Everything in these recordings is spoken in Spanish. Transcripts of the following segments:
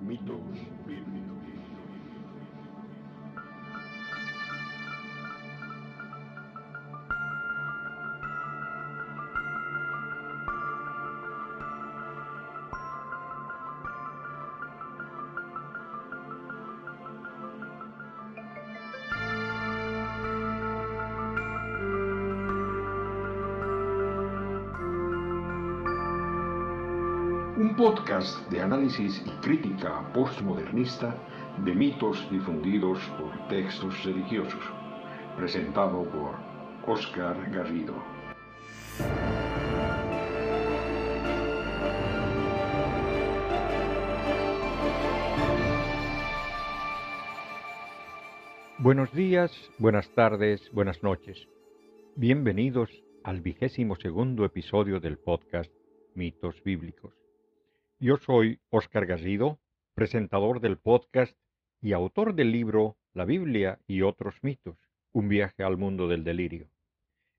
Mitos bíblicos. Podcast de análisis y crítica postmodernista de mitos difundidos por textos religiosos, presentado por Oscar Garrido. Buenos días, buenas tardes, buenas noches. Bienvenidos al vigésimo segundo episodio del podcast Mitos Bíblicos. Yo soy Oscar Garrido, presentador del podcast y autor del libro La Biblia y otros mitos, un viaje al mundo del delirio.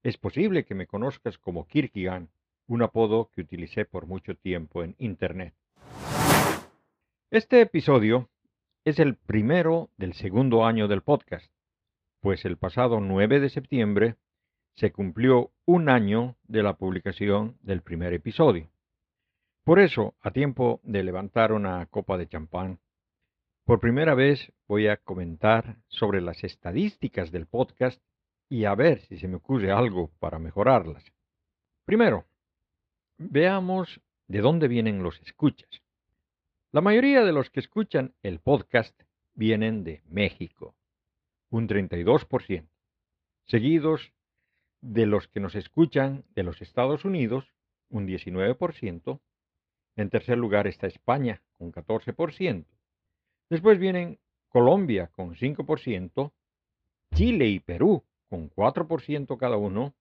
Es posible que me conozcas como Kierkegaard, un apodo que utilicé por mucho tiempo en Internet. Este episodio es el primero del segundo año del podcast, pues el pasado 9 de septiembre se cumplió un año de la publicación del primer episodio. Por eso, a tiempo de levantar una copa de champán, por primera vez voy a comentar sobre las estadísticas del podcast y a ver si se me ocurre algo para mejorarlas. Primero, veamos de dónde vienen los escuchas. La mayoría de los que escuchan el podcast vienen de México, un 32%, seguidos de los que nos escuchan de los Estados Unidos, un 19%, en tercer lugar está España, con 14%. Después vienen Colombia, con 5%, Chile y Perú, con 4% cada uno,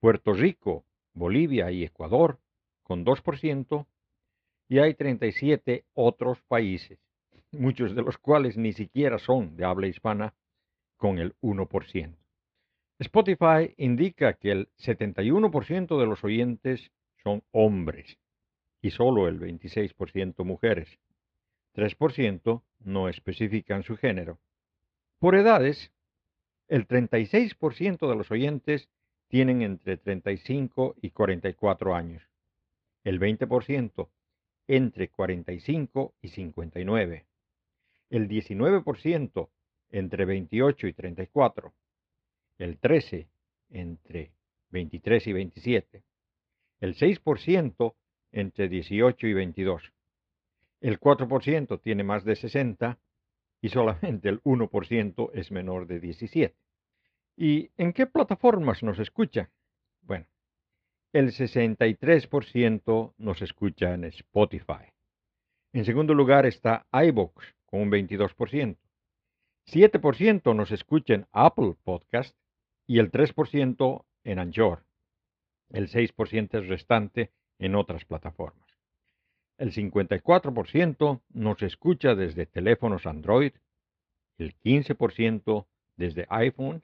Puerto Rico, Bolivia y Ecuador, con 2%, y hay 37 otros países, muchos de los cuales ni siquiera son de habla hispana, con el 1%. Spotify indica que el 71% de los oyentes son hombres y solo el 26% mujeres. 3% no especifican su género. Por edades, el 36% de los oyentes tienen entre 35 y 44 años, el 20% entre 45 y 59, el 19% entre 28 y 34, el 13 entre 23 y 27, el 6% entre 18 y 22. El 4% tiene más de 60 y solamente el 1% es menor de 17. ¿Y en qué plataformas nos escucha? Bueno, el 63% nos escucha en Spotify. En segundo lugar está iVoox con un 22%. 7% nos escucha en Apple Podcast y el 3% en Anchor. El 6% restante en otras plataformas. El 54% nos escucha desde teléfonos Android, el 15% desde iPhones,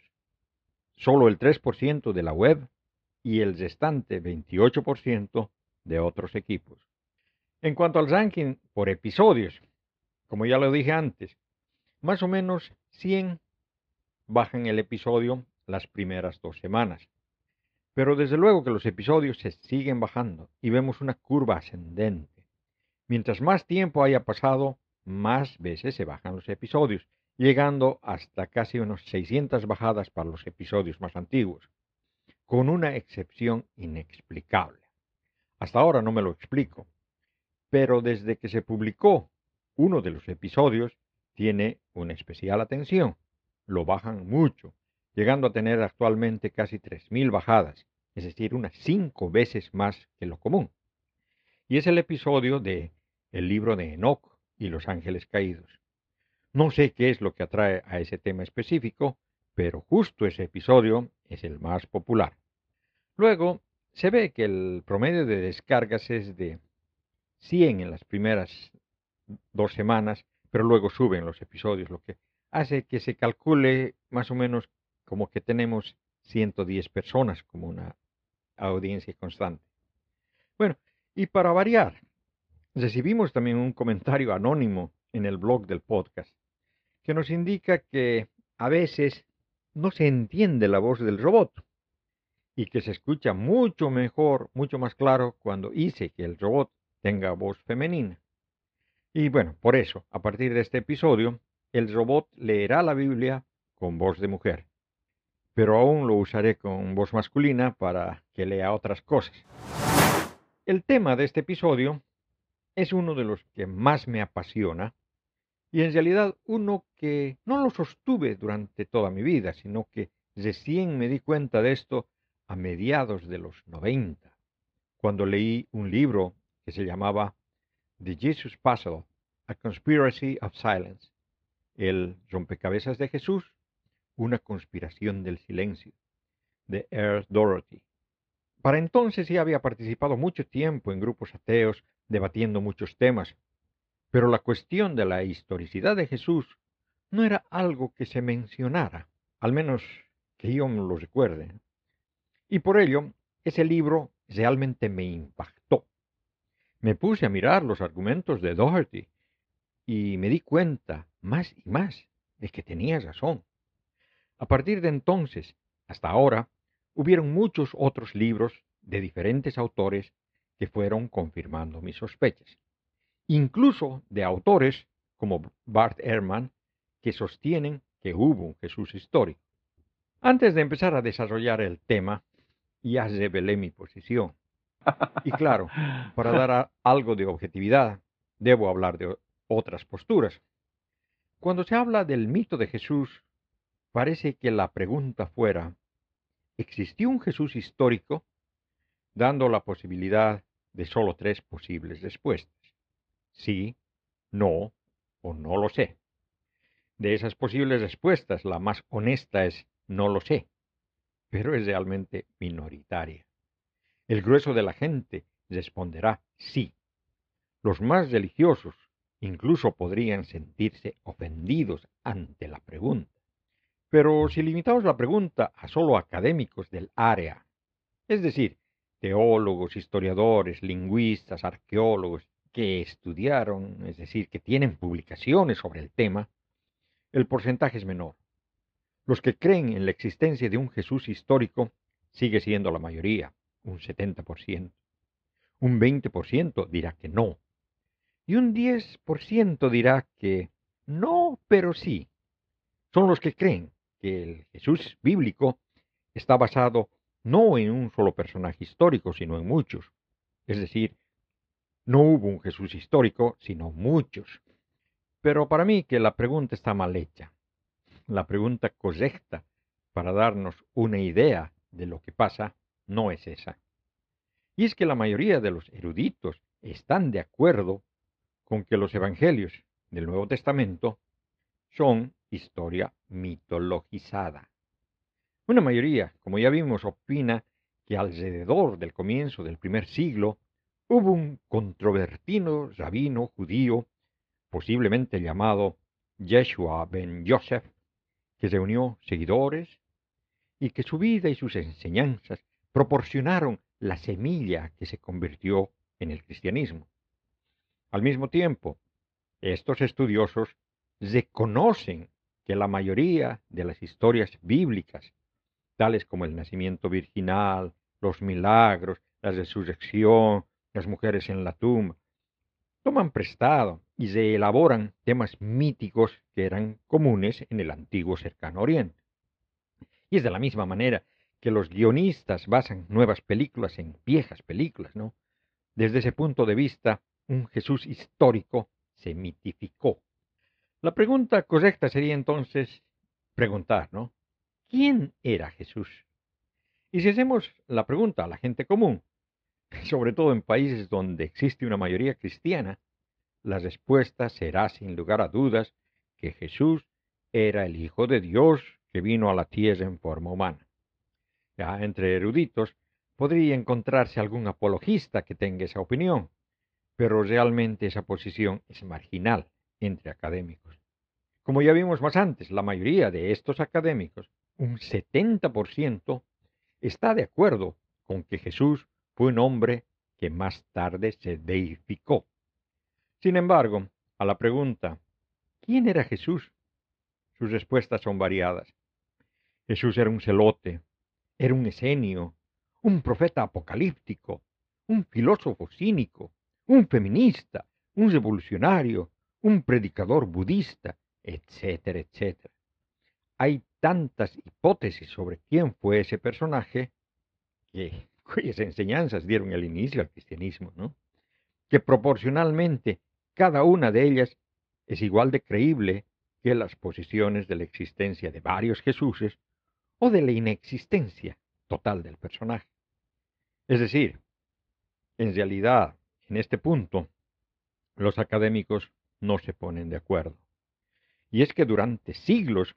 solo el 3% de la web y el restante 28% de otros equipos. En cuanto al ranking por episodios, como ya lo dije antes, más o menos 100 bajan el episodio las primeras dos semanas. Pero desde luego que los episodios se siguen bajando y vemos una curva ascendente. Mientras más tiempo haya pasado, más veces se bajan los episodios, llegando hasta casi unos 600 bajadas para los episodios más antiguos, con una excepción inexplicable. Hasta ahora no me lo explico, pero desde que se publicó uno de los episodios, tiene una especial atención. Lo bajan mucho, llegando a tener actualmente casi 3.000 bajadas, es decir, unas cinco veces más que lo común. Y es el episodio de el libro de Enoch y los ángeles caídos. No sé qué es lo que atrae a ese tema específico, pero justo ese episodio es el más popular. Luego, se ve que el promedio de descargas es de 100 en las primeras dos semanas, pero luego suben los episodios, lo que hace que se calcule más o menos como que tenemos 110 personas como una audiencia constante. Bueno, y para variar, Recibimos también un comentario anónimo en el blog del podcast que nos indica que a veces no se entiende la voz del robot y que se escucha mucho mejor, mucho más claro cuando dice que el robot tenga voz femenina. Y bueno, por eso, a partir de este episodio, el robot leerá la Biblia con voz de mujer. Pero aún lo usaré con voz masculina para que lea otras cosas. El tema de este episodio es uno de los que más me apasiona y en realidad uno que no lo sostuve durante toda mi vida, sino que recién me di cuenta de esto a mediados de los 90, cuando leí un libro que se llamaba The Jesus Puzzle, A Conspiracy of Silence, el rompecabezas de Jesús, una conspiración del silencio, de Earl Dorothy. Para entonces ya había participado mucho tiempo en grupos ateos debatiendo muchos temas, pero la cuestión de la historicidad de Jesús no era algo que se mencionara, al menos que yo me lo recuerde. Y por ello, ese libro realmente me impactó. Me puse a mirar los argumentos de Doherty y me di cuenta más y más de que tenía razón. A partir de entonces, hasta ahora, hubieron muchos otros libros de diferentes autores que fueron confirmando mis sospechas, incluso de autores como Bart Ehrman, que sostienen que hubo un Jesús histórico. Antes de empezar a desarrollar el tema, ya revelé mi posición. Y claro, para dar algo de objetividad, debo hablar de otras posturas. Cuando se habla del mito de Jesús, parece que la pregunta fuera, ¿existió un Jesús histórico? Dando la posibilidad de solo tres posibles respuestas. Sí, no o no lo sé. De esas posibles respuestas, la más honesta es no lo sé, pero es realmente minoritaria. El grueso de la gente responderá sí. Los más religiosos incluso podrían sentirse ofendidos ante la pregunta. Pero si limitamos la pregunta a solo académicos del área, es decir, teólogos, historiadores, lingüistas, arqueólogos que estudiaron, es decir, que tienen publicaciones sobre el tema, el porcentaje es menor. Los que creen en la existencia de un Jesús histórico sigue siendo la mayoría, un 70%. Un 20% dirá que no. Y un 10% dirá que no, pero sí. Son los que creen que el Jesús bíblico está basado no en un solo personaje histórico, sino en muchos. Es decir, no hubo un Jesús histórico, sino muchos. Pero para mí que la pregunta está mal hecha. La pregunta correcta para darnos una idea de lo que pasa no es esa. Y es que la mayoría de los eruditos están de acuerdo con que los evangelios del Nuevo Testamento son historia mitologizada. Una mayoría, como ya vimos, opina que alrededor del comienzo del primer siglo hubo un controvertido rabino judío, posiblemente llamado Yeshua ben Yosef, que reunió seguidores y que su vida y sus enseñanzas proporcionaron la semilla que se convirtió en el cristianismo. Al mismo tiempo, estos estudiosos reconocen que la mayoría de las historias bíblicas tales como el nacimiento virginal, los milagros, la resurrección, las mujeres en la tumba, toman prestado y se elaboran temas míticos que eran comunes en el antiguo cercano oriente. Y es de la misma manera que los guionistas basan nuevas películas en viejas películas, ¿no? Desde ese punto de vista, un Jesús histórico se mitificó. La pregunta correcta sería entonces preguntar, ¿no? ¿Quién era Jesús? Y si hacemos la pregunta a la gente común, sobre todo en países donde existe una mayoría cristiana, la respuesta será sin lugar a dudas que Jesús era el Hijo de Dios que vino a la tierra en forma humana. Ya entre eruditos podría encontrarse algún apologista que tenga esa opinión, pero realmente esa posición es marginal entre académicos. Como ya vimos más antes, la mayoría de estos académicos un 70% está de acuerdo con que Jesús fue un hombre que más tarde se deificó. Sin embargo, a la pregunta, ¿quién era Jesús? Sus respuestas son variadas. Jesús era un celote, era un esenio, un profeta apocalíptico, un filósofo cínico, un feminista, un revolucionario, un predicador budista, etcétera, etcétera. Hay tantas hipótesis sobre quién fue ese personaje que, cuyas enseñanzas dieron el inicio al cristianismo, ¿no? que proporcionalmente cada una de ellas es igual de creíble que las posiciones de la existencia de varios Jesuses o de la inexistencia total del personaje. Es decir, en realidad, en este punto, los académicos no se ponen de acuerdo. Y es que durante siglos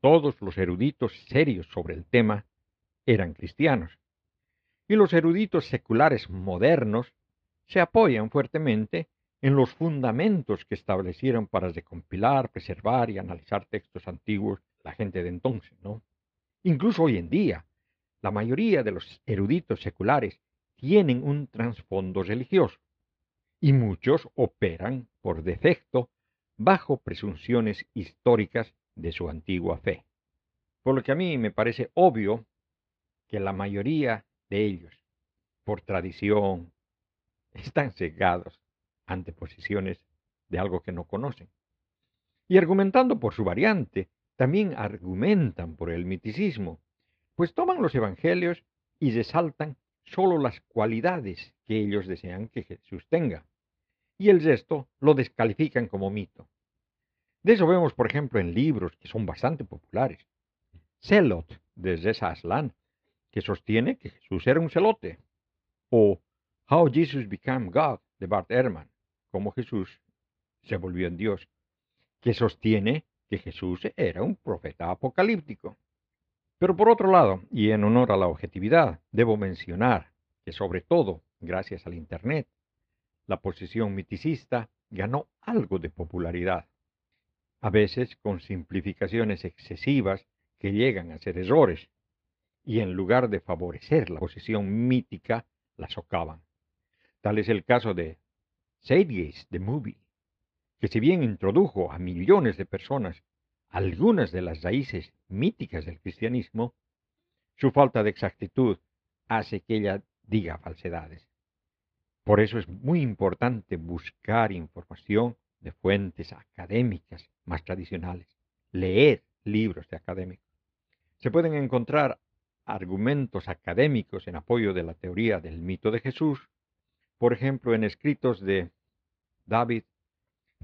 todos los eruditos serios sobre el tema eran cristianos. Y los eruditos seculares modernos se apoyan fuertemente en los fundamentos que establecieron para recompilar, preservar y analizar textos antiguos la gente de entonces, ¿no? Incluso hoy en día, la mayoría de los eruditos seculares tienen un trasfondo religioso y muchos operan por defecto bajo presunciones históricas de su antigua fe. Por lo que a mí me parece obvio que la mayoría de ellos, por tradición, están cegados ante posiciones de algo que no conocen. Y argumentando por su variante, también argumentan por el miticismo, pues toman los evangelios y resaltan solo las cualidades que ellos desean que Jesús tenga, y el resto lo descalifican como mito. De eso vemos, por ejemplo, en libros que son bastante populares. Celot, de Reza Aslan, que sostiene que Jesús era un celote, o How Jesus Became God, de Bart Ehrman, como Jesús se volvió en Dios, que sostiene que Jesús era un profeta apocalíptico. Pero por otro lado, y en honor a la objetividad, debo mencionar que sobre todo, gracias al Internet, la posición miticista ganó algo de popularidad, a veces con simplificaciones excesivas que llegan a ser errores, y en lugar de favorecer la posición mítica, la socavan. Tal es el caso de Zeitgeist, the movie, que si bien introdujo a millones de personas algunas de las raíces míticas del cristianismo, su falta de exactitud hace que ella diga falsedades. Por eso es muy importante buscar información de fuentes académicas más tradicionales, leer libros de académicos. Se pueden encontrar argumentos académicos en apoyo de la teoría del mito de Jesús, por ejemplo, en escritos de David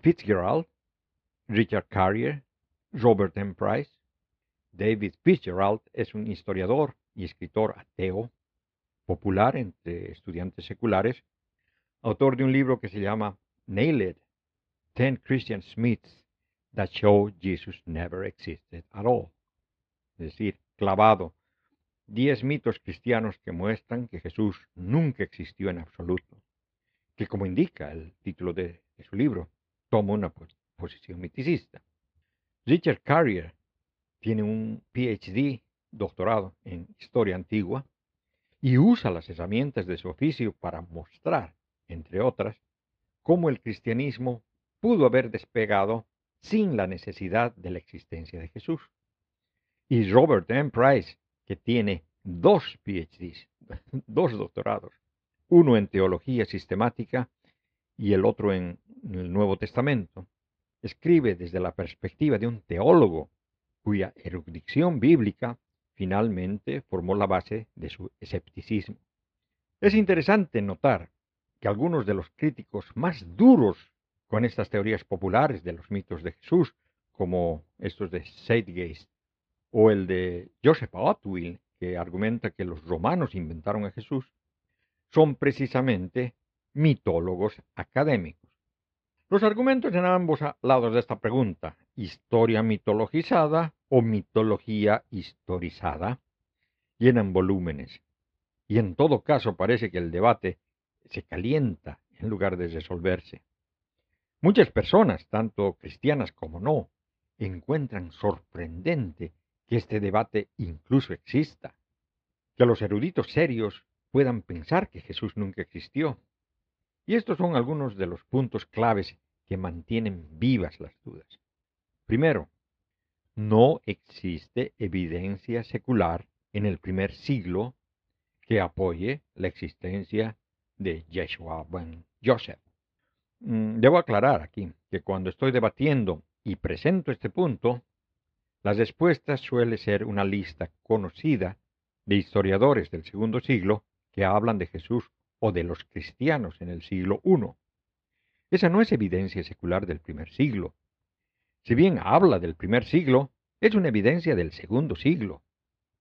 Fitzgerald, Richard Carrier, Robert M. Price. David Fitzgerald es un historiador y escritor ateo, popular entre estudiantes seculares, autor de un libro que se llama Nailed, Ten Christian Smiths That Show Jesus Never Existed at All. Es decir, clavado, diez mitos cristianos que muestran que Jesús nunca existió en absoluto que como indica el título de, su libro, toma una posición miticista. Richard Carrier tiene un PhD, doctorado en historia antigua, y usa las herramientas de su oficio para mostrar, entre otras, cómo el cristianismo pudo haber despegado sin la necesidad de la existencia de Jesús. Y Robert M. Price, que tiene dos PhDs, dos doctorados, uno en teología sistemática y el otro en el Nuevo Testamento, escribe desde la perspectiva de un teólogo cuya erudición bíblica finalmente formó la base de su escepticismo. Es interesante notar que algunos de los críticos más duros con estas teorías populares de los mitos de Jesús, como estos de Zeitgeist o el de Joseph Otwill, que argumenta que los romanos inventaron a Jesús, son precisamente mitólogos académicos. Los argumentos en ambos lados de esta pregunta, historia mitologizada o mitología historizada, llenan volúmenes. Y en todo caso parece que el debate se calienta en lugar de resolverse. Muchas personas, tanto cristianas como no, encuentran sorprendente que este debate incluso exista, que los eruditos serios puedan pensar que Jesús nunca existió. Y estos son algunos de los puntos claves que mantienen vivas las dudas. Primero, no existe evidencia secular en el primer siglo que apoye la existencia de Yeshua ben Joseph. Mm, debo aclarar aquí que cuando estoy debatiendo y presento este punto, las respuestas suele ser una lista conocida de historiadores del segundo siglo que hablan de Jesús o de los cristianos en el siglo I. Esa no es evidencia secular del primer siglo. Si bien habla del primer siglo, es una evidencia del segundo siglo.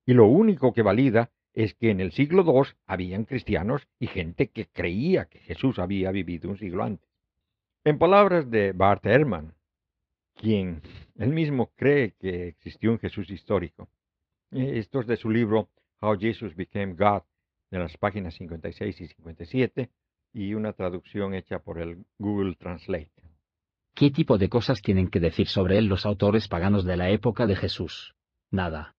Y lo único que valida es que en el siglo II habían cristianos y gente que creía que Jesús había vivido un siglo antes. En palabras de Bart Ehrman, quien él mismo cree que existió un Jesús histórico, eh, esto es de su libro How Jesus Became God, de las páginas 56 y 57, y una traducción hecha por el Google Translate. ¿Qué tipo de cosas tienen que decir sobre él los autores paganos de la época de Jesús? Nada.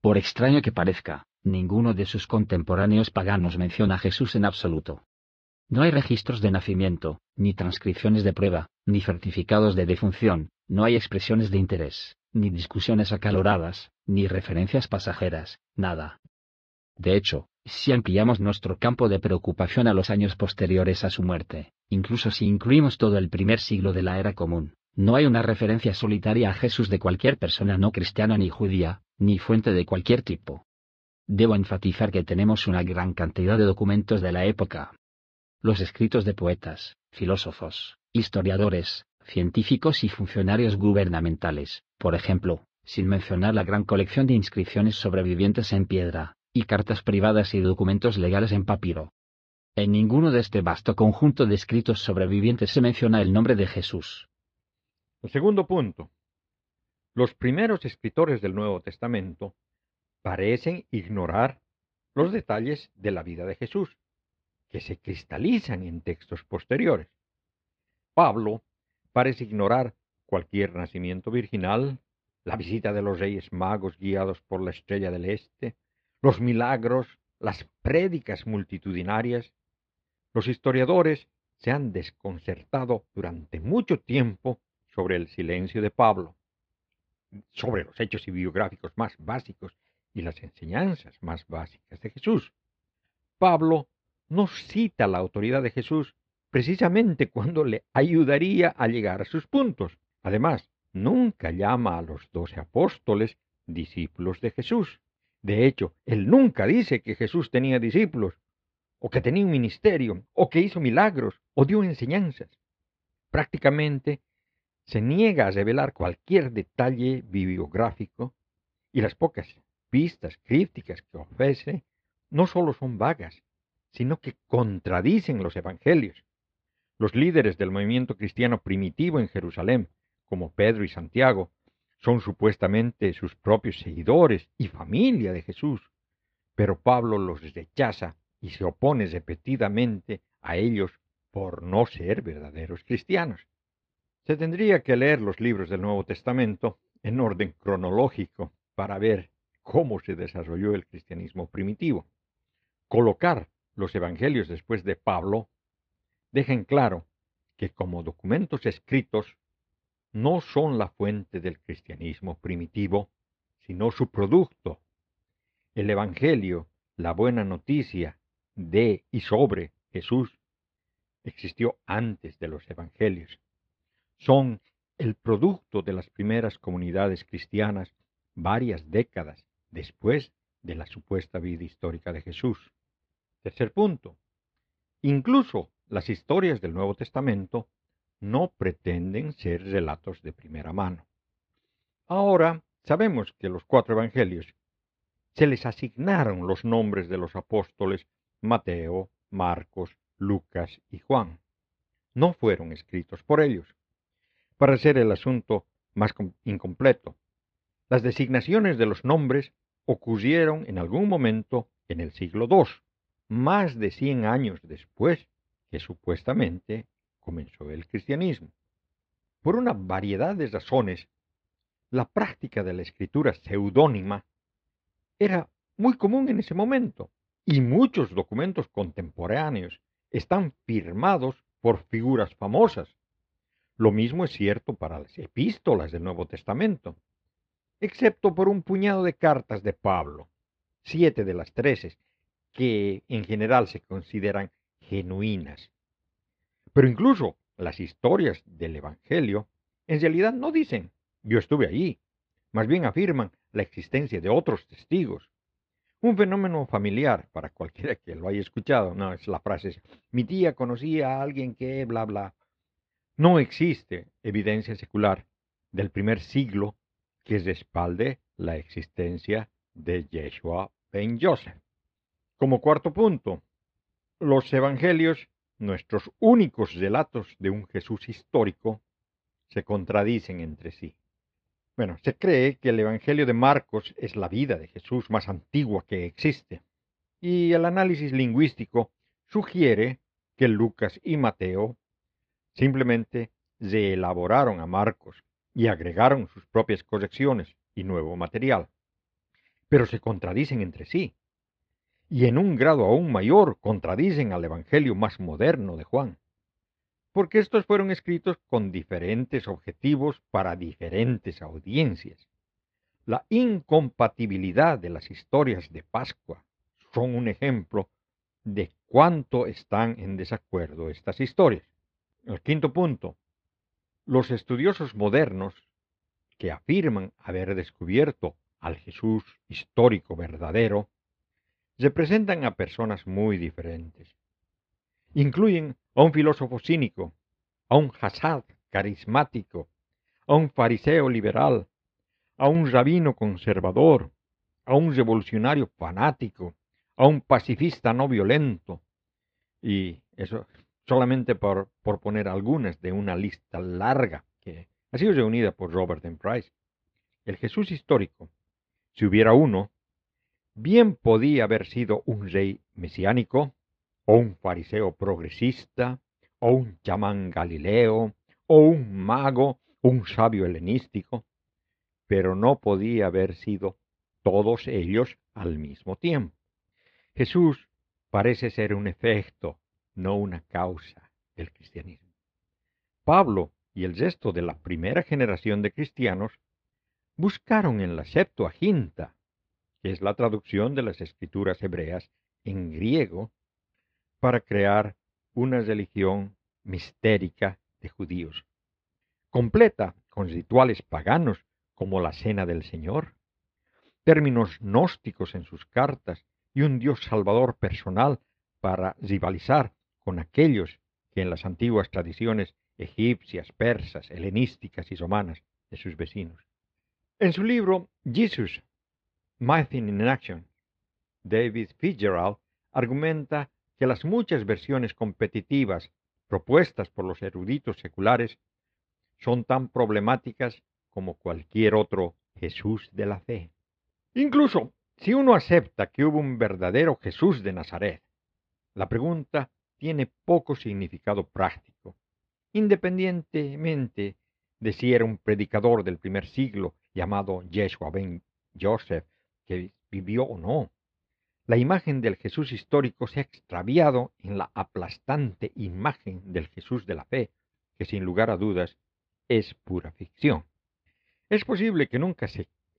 Por extraño que parezca, ninguno de sus contemporáneos paganos menciona a Jesús en absoluto. No hay registros de nacimiento, ni transcripciones de prueba, ni certificados de defunción, no hay expresiones de interés, ni discusiones acaloradas, ni referencias pasajeras, nada. De hecho, si ampliamos nuestro campo de preocupación a los años posteriores a su muerte, incluso si incluimos todo el primer siglo de la era común, no hay una referencia solitaria a Jesús de cualquier persona no cristiana ni judía, ni fuente de cualquier tipo. Debo enfatizar que tenemos una gran cantidad de documentos de la época. Los escritos de poetas, filósofos, historiadores, científicos y funcionarios gubernamentales, por ejemplo, sin mencionar la gran colección de inscripciones sobrevivientes en piedra, y cartas privadas y documentos legales en papiro. En ninguno de este vasto conjunto de escritos sobrevivientes se menciona el nombre de Jesús. El segundo punto. Los primeros escritores del Nuevo Testamento parecen ignorar los detalles de la vida de Jesús, que se cristalizan en textos posteriores. Pablo parece ignorar cualquier nacimiento virginal, la visita de los reyes magos guiados por la estrella del este, los milagros, las prédicas multitudinarias. Los historiadores se han desconcertado durante mucho tiempo sobre el silencio de Pablo, sobre los hechos y biográficos más básicos y las enseñanzas más básicas de Jesús. Pablo no cita la autoridad de Jesús precisamente cuando le ayudaría a llegar a sus puntos. Además, nunca llama a los doce apóstoles discípulos de Jesús. De hecho, él nunca dice que Jesús tenía discípulos, o que tenía un ministerio, o que hizo milagros, o dio enseñanzas. Prácticamente se niega a revelar cualquier detalle bibliográfico y las pocas pistas crípticas que ofrece no solo son vagas, sino que contradicen los evangelios. Los líderes del movimiento cristiano primitivo en Jerusalén, como Pedro y Santiago, son supuestamente sus propios seguidores y familia de Jesús, pero Pablo los rechaza y se opone repetidamente a ellos por no ser verdaderos cristianos. Se tendría que leer los libros del Nuevo Testamento en orden cronológico para ver cómo se desarrolló el cristianismo primitivo. Colocar los evangelios después de Pablo deja en claro que como documentos escritos no son la fuente del cristianismo primitivo, sino su producto. El Evangelio, la buena noticia de y sobre Jesús, existió antes de los Evangelios. Son el producto de las primeras comunidades cristianas varias décadas después de la supuesta vida histórica de Jesús. Tercer punto. Incluso las historias del Nuevo Testamento no pretenden ser relatos de primera mano. Ahora sabemos que los cuatro evangelios se les asignaron los nombres de los apóstoles Mateo, Marcos, Lucas y Juan. No fueron escritos por ellos. Para hacer el asunto más incompleto, las designaciones de los nombres ocurrieron en algún momento en el siglo II, más de cien años después que supuestamente comenzó el cristianismo. Por una variedad de razones, la práctica de la escritura seudónima era muy común en ese momento, y muchos documentos contemporáneos están firmados por figuras famosas. Lo mismo es cierto para las epístolas del Nuevo Testamento, excepto por un puñado de cartas de Pablo, siete de las trece, que en general se consideran genuinas. Pero incluso las historias del Evangelio en realidad no dicen yo estuve allí, más bien afirman la existencia de otros testigos. Un fenómeno familiar para cualquiera que lo haya escuchado, no es la frase, mi tía conocía a alguien que bla bla. No existe evidencia secular del primer siglo que respalde la existencia de Yeshua ben Joseph. Como cuarto punto, los evangelios, nuestros únicos relatos de un Jesús histórico, se contradicen entre sí. Bueno, se cree que el Evangelio de Marcos es la vida de Jesús más antigua que existe, y el análisis lingüístico sugiere que Lucas y Mateo simplemente reelaboraron a Marcos y agregaron sus propias correcciones y nuevo material. Pero se contradicen entre sí, y en un grado aún mayor contradicen al Evangelio más moderno de Juan porque estos fueron escritos con diferentes objetivos para diferentes audiencias. La incompatibilidad de las historias de Pascua son un ejemplo de cuánto están en desacuerdo estas historias. El quinto punto. Los estudiosos modernos que afirman haber descubierto al Jesús histórico verdadero representan a personas muy diferentes. Incluyen a un filósofo cínico, a un Hassad carismático, a un fariseo liberal, a un rabino conservador, a un revolucionario fanático, a un pacifista no violento. Y eso solamente por, por poner algunas de una lista larga que ha sido reunida por Robert M. Price. El Jesús histórico, si hubiera uno, bien podía haber sido un rey mesiánico, o un fariseo progresista, o un chamán galileo, o un mago, un sabio helenístico, pero no podía haber sido todos ellos al mismo tiempo. Jesús parece ser un efecto, no una causa del cristianismo. Pablo y el resto de la primera generación de cristianos buscaron en la Septuaginta, que es la traducción de las escrituras hebreas en griego, para crear una religión mistérica de judíos, completa con rituales paganos como la Cena del Señor, términos gnósticos en sus cartas y un Dios salvador personal para rivalizar con aquellos que en las antiguas tradiciones egipcias, persas, helenísticas y romanas de sus vecinos. En su libro Jesus, Mything in Action, David Fitzgerald argumenta que las muchas versiones competitivas propuestas por los eruditos seculares son tan problemáticas como cualquier otro Jesús de la fe. Incluso si uno acepta que hubo un verdadero Jesús de Nazaret, la pregunta tiene poco significado práctico, independientemente de si era un predicador del primer siglo llamado Yeshua ben Joseph, que vivió o no. La imagen del Jesús histórico se ha extraviado en la aplastante imagen del Jesús de la fe, que sin lugar a dudas es pura ficción. Es posible que nunca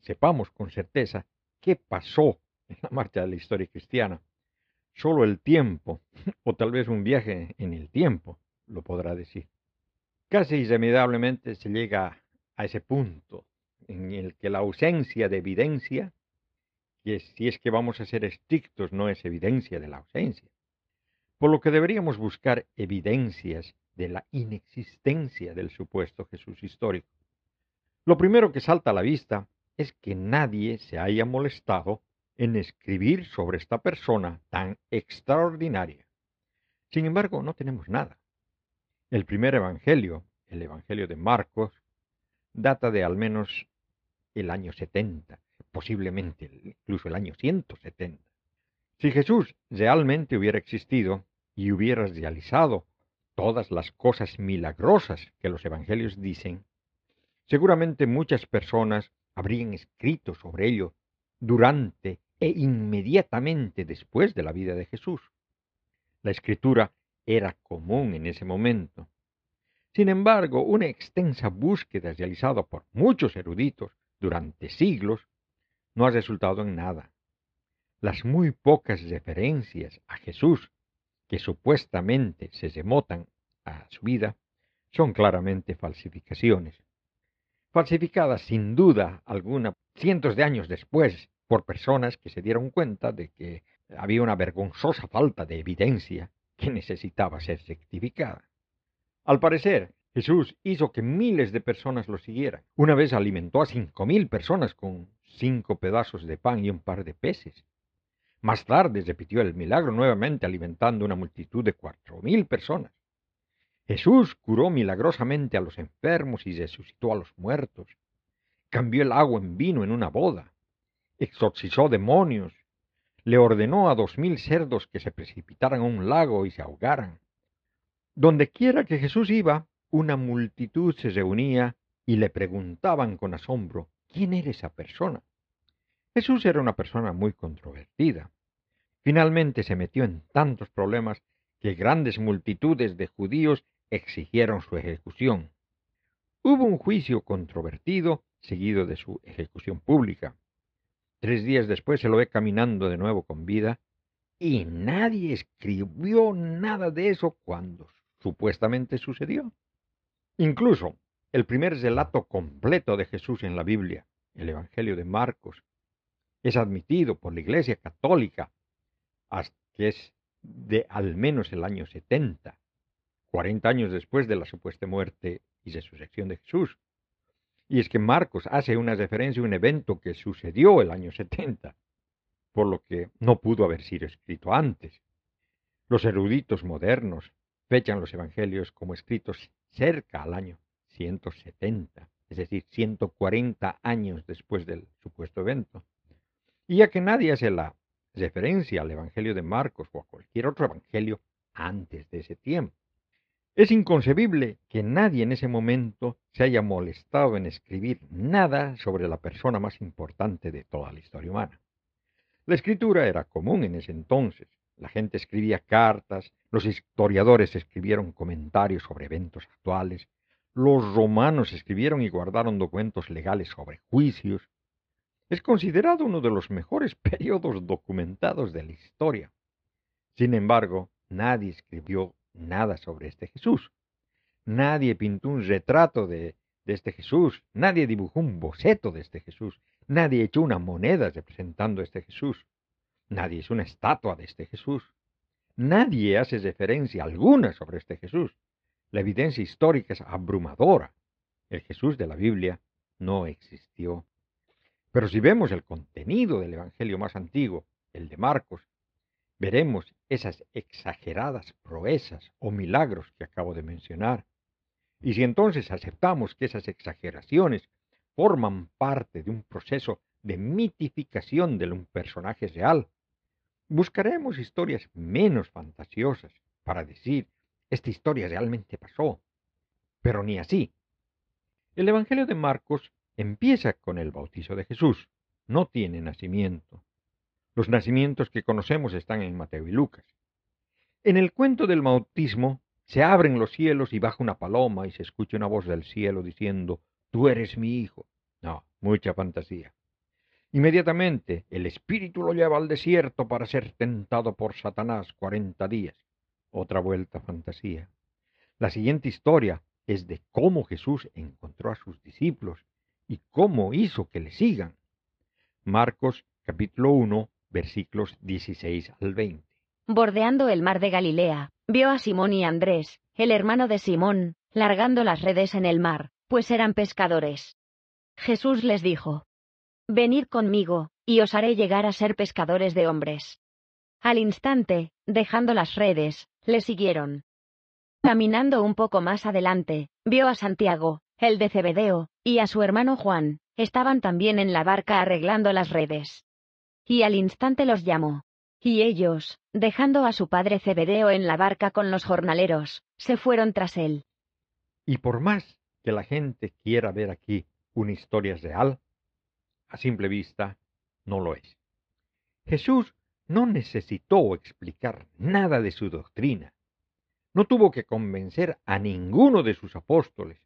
sepamos con certeza qué pasó en la marcha de la historia cristiana. Solo el tiempo, o tal vez un viaje en el tiempo, lo podrá decir. Casi irremediablemente se llega a ese punto en el que la ausencia de evidencia que si es que vamos a ser estrictos no es evidencia de la ausencia. Por lo que deberíamos buscar evidencias de la inexistencia del supuesto Jesús histórico. Lo primero que salta a la vista es que nadie se haya molestado en escribir sobre esta persona tan extraordinaria. Sin embargo, no tenemos nada. El primer Evangelio, el Evangelio de Marcos, data de al menos el año 70, posiblemente incluso el año 170. Si Jesús realmente hubiera existido y hubiera realizado todas las cosas milagrosas que los evangelios dicen, seguramente muchas personas habrían escrito sobre ello durante e inmediatamente después de la vida de Jesús. La escritura era común en ese momento. Sin embargo, una extensa búsqueda realizada por muchos eruditos durante siglos no ha resultado en nada. Las muy pocas referencias a Jesús que supuestamente se remotan a su vida son claramente falsificaciones. Falsificadas sin duda alguna cientos de años después por personas que se dieron cuenta de que había una vergonzosa falta de evidencia que necesitaba ser rectificada. Al parecer, Jesús hizo que miles de personas lo siguieran. Una vez alimentó a cinco mil personas con cinco pedazos de pan y un par de peces. Más tarde repitió el milagro nuevamente alimentando una multitud de cuatro mil personas. Jesús curó milagrosamente a los enfermos y resucitó a los muertos. Cambió el agua en vino en una boda. Exorcizó demonios. Le ordenó a dos mil cerdos que se precipitaran a un lago y se ahogaran. Donde quiera que Jesús iba, una multitud se reunía y le preguntaban con asombro, ¿quién era esa persona? Jesús era una persona muy controvertida. Finalmente se metió en tantos problemas que grandes multitudes de judíos exigieron su ejecución. Hubo un juicio controvertido seguido de su ejecución pública. Tres días después se lo ve caminando de nuevo con vida y nadie escribió nada de eso cuando supuestamente sucedió. Incluso el primer relato completo de Jesús en la Biblia, el Evangelio de Marcos, es admitido por la Iglesia Católica hasta que es de al menos el año 70, 40 años después de la supuesta muerte y resurrección de Jesús. Y es que Marcos hace una referencia a un evento que sucedió el año 70, por lo que no pudo haber sido escrito antes. Los eruditos modernos fechan los evangelios como escritos cerca al año 170, es decir, 140 años después del supuesto evento. Y ya que nadie hace la referencia al Evangelio de Marcos o a cualquier otro Evangelio antes de ese tiempo, es inconcebible que nadie en ese momento se haya molestado en escribir nada sobre la persona más importante de toda la historia humana. La escritura era común en ese entonces, la gente escribía cartas, los historiadores escribieron comentarios sobre eventos actuales, los romanos escribieron y guardaron documentos legales sobre juicios. Es considerado uno de los mejores periodos documentados de la historia. Sin embargo, nadie escribió nada sobre este Jesús. Nadie pintó un retrato de, este Jesús, nadie dibujó un boceto de este Jesús, nadie echó una moneda representando este Jesús. Nadie es una estatua de este Jesús. Nadie hace referencia alguna sobre este Jesús. La evidencia histórica es abrumadora. El Jesús de la Biblia no existió. Pero si vemos el contenido del Evangelio más antiguo, el de Marcos, veremos esas exageradas proezas o milagros que acabo de mencionar. Y si entonces aceptamos que esas exageraciones forman parte de un proceso de mitificación de un personaje real, Buscaremos historias menos fantasiosas para decir, esta historia realmente pasó. Pero ni así. El Evangelio de Marcos empieza con el bautizo de Jesús. No tiene nacimiento. Los nacimientos que conocemos están en Mateo y Lucas. En el cuento del bautismo se abren los cielos y baja una paloma y se escucha una voz del cielo diciendo, Tú eres mi hijo. No, mucha fantasía. Inmediatamente el espíritu lo lleva al desierto para ser tentado por Satanás cuarenta días. Otra vuelta fantasía. La siguiente historia es de cómo Jesús encontró a sus discípulos y cómo hizo que le sigan. Marcos capítulo 1 versículos 16 al 20. Bordeando el mar de Galilea, vio a Simón y Andrés, el hermano de Simón, largando las redes en el mar, pues eran pescadores. Jesús les dijo, Venid conmigo, y os haré llegar a ser pescadores de hombres. Al instante, dejando las redes, le siguieron. Caminando un poco más adelante, vio a Santiago, el de Cebedeo, y a su hermano Juan, estaban también en la barca arreglando las redes. Y al instante los llamó. Y ellos, dejando a su padre Cebedeo en la barca con los jornaleros, se fueron tras él. Y por más que la gente quiera ver aquí una historia real, a simple vista, no lo es. Jesús no necesitó explicar nada de su doctrina. No tuvo que convencer a ninguno de sus apóstoles.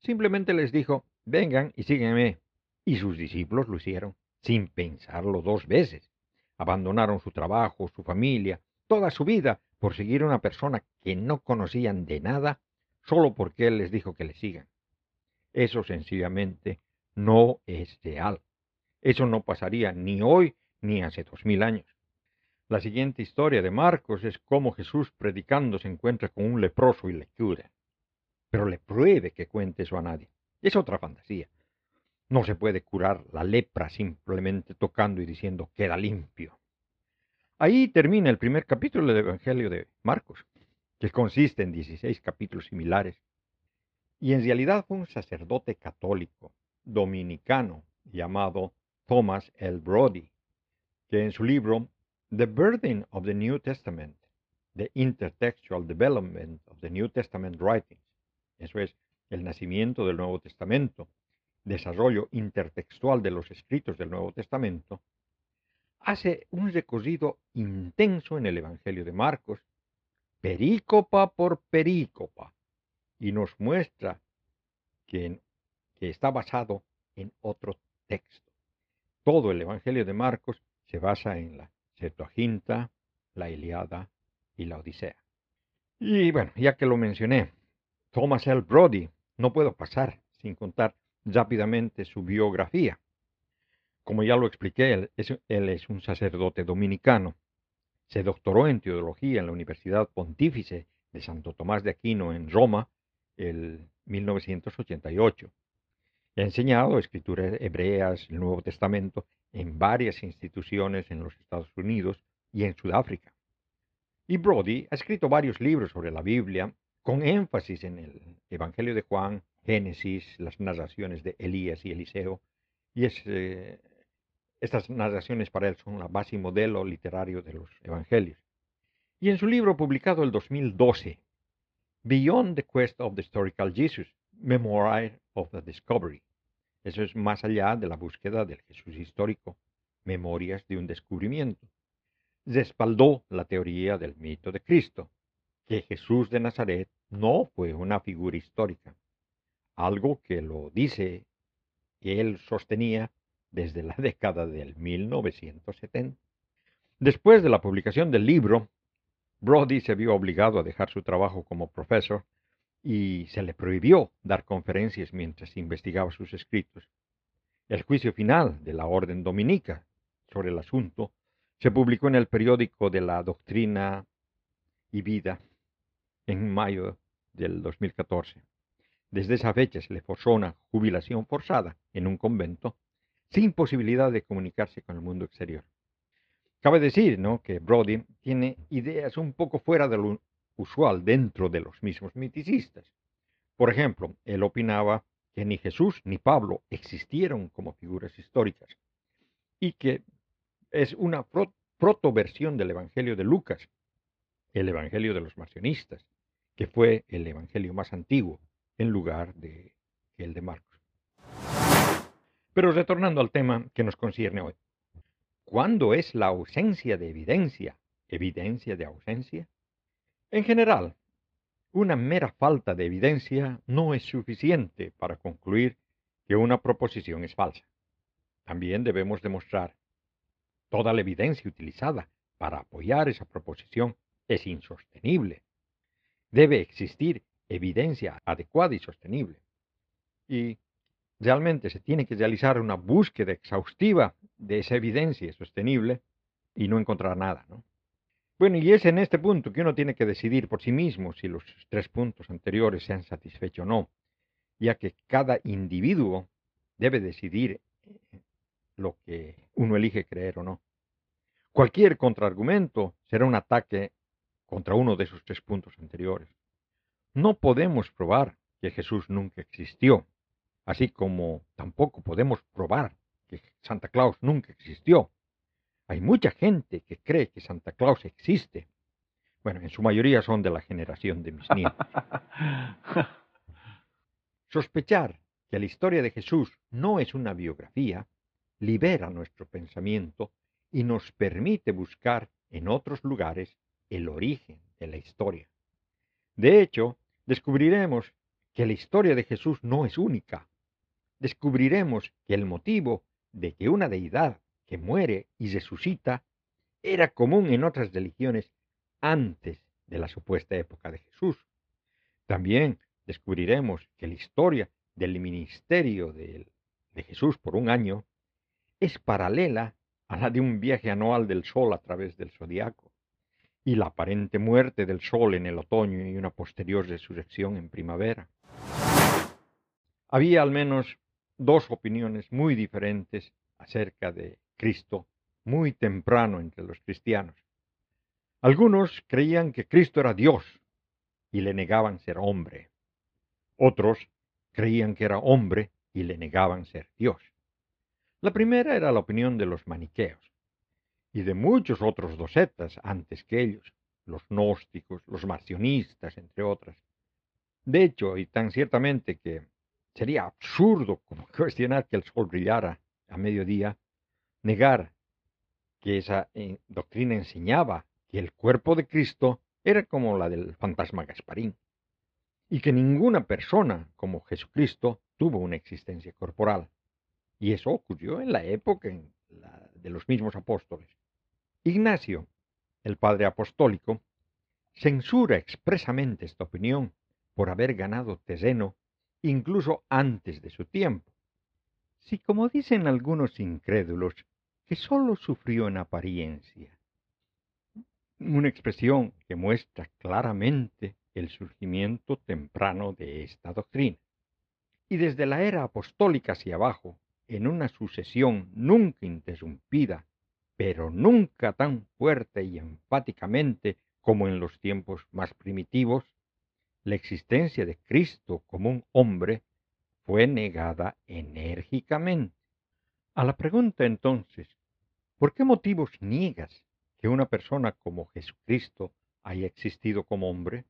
Simplemente les dijo, vengan y sígueme. Y sus discípulos lo hicieron, sin pensarlo dos veces. Abandonaron su trabajo, su familia, toda su vida por seguir a una persona que no conocían de nada, solo porque él les dijo que le sigan. Eso sencillamente no es real. Eso no pasaría ni hoy ni hace dos mil años. La siguiente historia de Marcos es cómo Jesús predicando se encuentra con un leproso y le cura. Pero le pruebe que cuente eso a nadie. Es otra fantasía. No se puede curar la lepra simplemente tocando y diciendo queda limpio. Ahí termina el primer capítulo del Evangelio de Marcos, que consiste en 16 capítulos similares. Y en realidad fue un sacerdote católico, dominicano, llamado Thomas L. Brody, que en su libro The Burden of the New Testament, The Intertextual Development of the New Testament Writings, eso es, el nacimiento del Nuevo Testamento, desarrollo intertextual de los escritos del Nuevo Testamento, hace un recorrido intenso en el Evangelio de Marcos, perícopa por perícopa, y nos muestra que, está basado en otro texto. Todo el Evangelio de Marcos se basa en la Septuaginta, la Iliada y la Odisea. Y bueno, ya que lo mencioné, Thomas L. Brody, no puedo pasar sin contar rápidamente su biografía. Como ya lo expliqué, él es, un sacerdote dominicano. Se doctoró en teología en la Universidad Pontífice de Santo Tomás de Aquino en Roma en 1988. Ha enseñado escrituras hebreas, el Nuevo Testamento, en varias instituciones en los Estados Unidos y en Sudáfrica. Y Brody ha escrito varios libros sobre la Biblia, con énfasis en el Evangelio de Juan, Génesis, las narraciones de Elías y Eliseo, y eh, estas narraciones para él son la base y modelo literario de los evangelios. Y en su libro publicado el 2012, Beyond the Quest of the Historical Jesus, Memoir of the Discovery. Eso es más allá de la búsqueda del Jesús histórico, Memorias de un descubrimiento. Respaldó la teoría del mito de Cristo, que Jesús de Nazaret no fue una figura histórica, algo que lo dice él sostenía desde la década del 1970. Después de la publicación del libro, Brody se vio obligado a dejar su trabajo como profesor y se le prohibió dar conferencias mientras investigaba sus escritos. El juicio final de la Orden Dominica sobre el asunto se publicó en el periódico de la Doctrina y Vida en mayo del 2014. Desde esa fecha se le forzó una jubilación forzada en un convento sin posibilidad de comunicarse con el mundo exterior. Cabe decir ¿no? que Brody tiene ideas un poco fuera de lo usual dentro de los mismos miticistas. Por ejemplo, él opinaba que ni Jesús ni Pablo existieron como figuras históricas y que es una protoversión del Evangelio de Lucas, el Evangelio de los marcionistas, que fue el Evangelio más antiguo en lugar de el de Marcos. Pero retornando al tema que nos concierne hoy. ¿Cuándo es la ausencia de evidencia evidencia de ausencia? En general, una mera falta de evidencia no es suficiente para concluir que una proposición es falsa. También debemos demostrar toda la evidencia utilizada para apoyar esa proposición es insostenible. Debe existir evidencia adecuada y sostenible. Y realmente se tiene que realizar una búsqueda exhaustiva de esa evidencia sostenible y no encontrar nada. ¿no? Bueno, y es en este punto que uno tiene que decidir por sí mismo si los tres puntos anteriores se han satisfecho o no, ya que cada individuo debe decidir eh, lo que uno elige creer o no. Cualquier contraargumento será un ataque contra uno de esos tres puntos anteriores. No podemos probar que Jesús nunca existió, así como tampoco podemos probar que Santa Claus nunca existió. Hay mucha gente que cree que Santa Claus existe. Bueno, en su mayoría son de la generación de mis nietos. Sospechar que la historia de Jesús no es una biografía libera nuestro pensamiento y nos permite buscar en otros lugares el origen de la historia. De hecho, descubriremos que la historia de Jesús no es única. Descubriremos que el motivo de que una deidad que muere y resucita era común en otras religiones antes de la supuesta época de Jesús. También descubriremos que la historia del ministerio de, de Jesús por un año es paralela a la de un viaje anual del Sol a través del zodiaco, y la aparente muerte del Sol en el otoño y una posterior resurrección en primavera. Había al menos dos opiniones muy diferentes acerca de Cristo muy temprano entre los cristianos. Algunos creían que Cristo era Dios y le negaban ser hombre. Otros creían que era hombre y le negaban ser Dios. La primera era la opinión de los maniqueos y de muchos otros docetas antes que ellos, los gnósticos, los marcionistas, entre otras. De hecho, y tan ciertamente que sería absurdo como cuestionar que el sol brillara a mediodía, negar que esa eh, doctrina enseñaba que el cuerpo de Cristo era como la del fantasma Gasparín, y que ninguna persona como Jesucristo tuvo una existencia corporal. Y eso ocurrió en la época de los mismos apóstoles. Ignacio, el padre apostólico, censura expresamente esta opinión por haber ganado terreno incluso antes de su tiempo. Si, como dicen algunos incrédulos, que sólo sufrió en apariencia, una expresión que muestra claramente el surgimiento temprano de esta doctrina. Y desde la era apostólica hacia abajo, en una sucesión nunca interrumpida, pero nunca tan fuerte y enfáticamente como en los tiempos más primitivos, la existencia de Cristo como un hombre fue negada enérgicamente. A la pregunta entonces, ¿por qué motivos niegas que una persona como Jesucristo haya existido como hombre?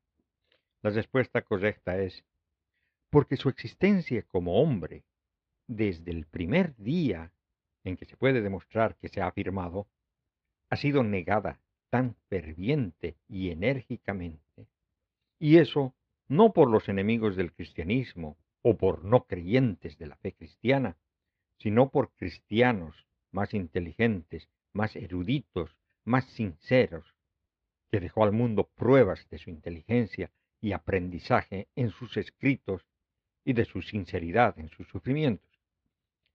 La respuesta correcta es, porque su existencia como hombre desde el primer día en que se puede demostrar que se ha afirmado, ha sido negada tan ferviente y enérgicamente, y eso no por los enemigos del cristianismo o por no creyentes de la fe cristiana, sino por cristianos más inteligentes, más eruditos, más sinceros, que dejó al mundo pruebas de su inteligencia y aprendizaje en sus escritos y de su sinceridad en sus sufrimientos.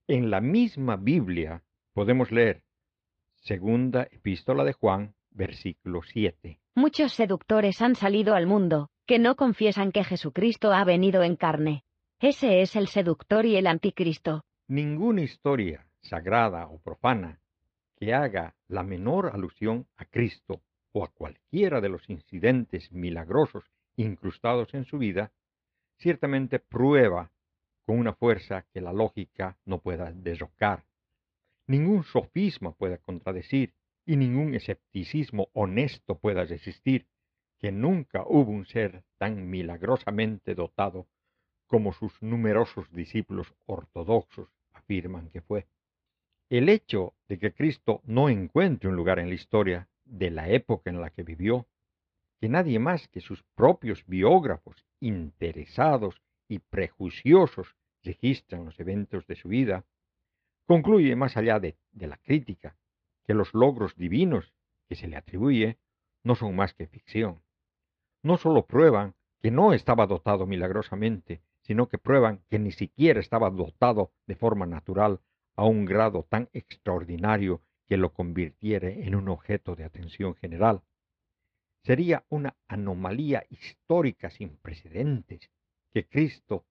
En la misma Biblia podemos leer Segunda Epístola de Juan, versículo 7. Muchos seductores han salido al mundo, que no confiesan que Jesucristo ha venido en carne. Ese es el seductor y el anticristo. Ninguna historia, sagrada o profana, que haga la menor alusión a Cristo o a cualquiera de los incidentes milagrosos incrustados en su vida, ciertamente prueba con una fuerza que la lógica no pueda derrocar. Ningún sofisma pueda contradecir y ningún escepticismo honesto pueda resistir que nunca hubo un ser tan milagrosamente dotado como sus numerosos discípulos ortodoxos afirman que fue. El hecho de que Cristo no encuentre un lugar en la historia de la época en la que vivió, que nadie más que sus propios biógrafos interesados y prejuiciosos registran los eventos de su vida, concluye más allá de, de, la crítica que los logros divinos que se le atribuye no son más que ficción. No sólo prueban que no estaba dotado milagrosamente, sino que prueban que ni siquiera estaba dotado de forma natural a un grado tan extraordinario que lo convirtiere en un objeto de atención general. Sería una anomalía histórica sin precedentes que Cristo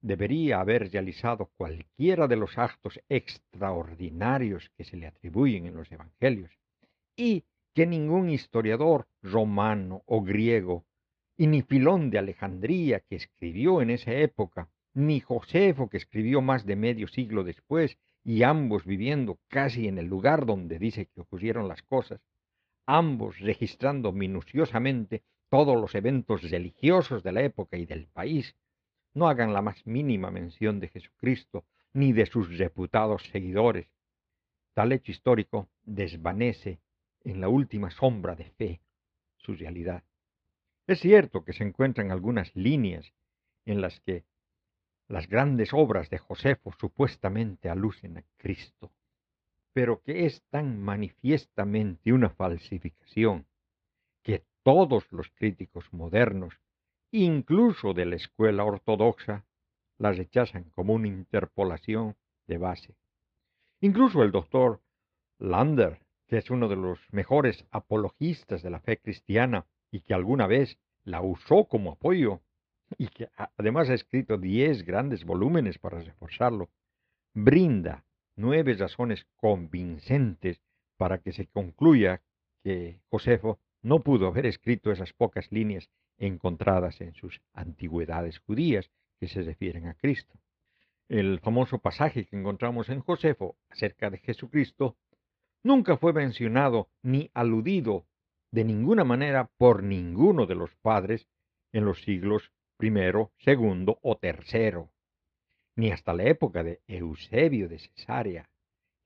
debería haber realizado cualquiera de los actos extraordinarios que se le atribuyen en los Evangelios, y que ningún historiador romano o griego, y ni Filón de Alejandría, que escribió en esa época, ni Josefo, que escribió más de medio siglo después, y ambos viviendo casi en el lugar donde dice que ocurrieron las cosas, ambos registrando minuciosamente todos los eventos religiosos de la época y del país, no hagan la más mínima mención de Jesucristo ni de sus reputados seguidores. Tal hecho histórico desvanece en la última sombra de fe su realidad. Es cierto que se encuentran algunas líneas en las que las grandes obras de Josefo supuestamente alucen a Cristo, pero que es tan manifiestamente una falsificación que todos los críticos modernos, incluso de la escuela ortodoxa, la rechazan como una interpolación de base. Incluso el doctor Lander, que es uno de los mejores apologistas de la fe cristiana y que alguna vez la usó como apoyo y que además ha escrito diez grandes volúmenes para reforzarlo, brinda nueve razones convincentes para que se concluya que Josefo no pudo haber escrito esas pocas líneas encontradas en sus antigüedades judías que se refieren a Cristo. El famoso pasaje que encontramos en Josefo acerca de Jesucristo nunca fue mencionado ni aludido de ninguna manera por ninguno de los padres en los siglos primero, segundo o tercero, ni hasta la época de Eusebio de Cesarea,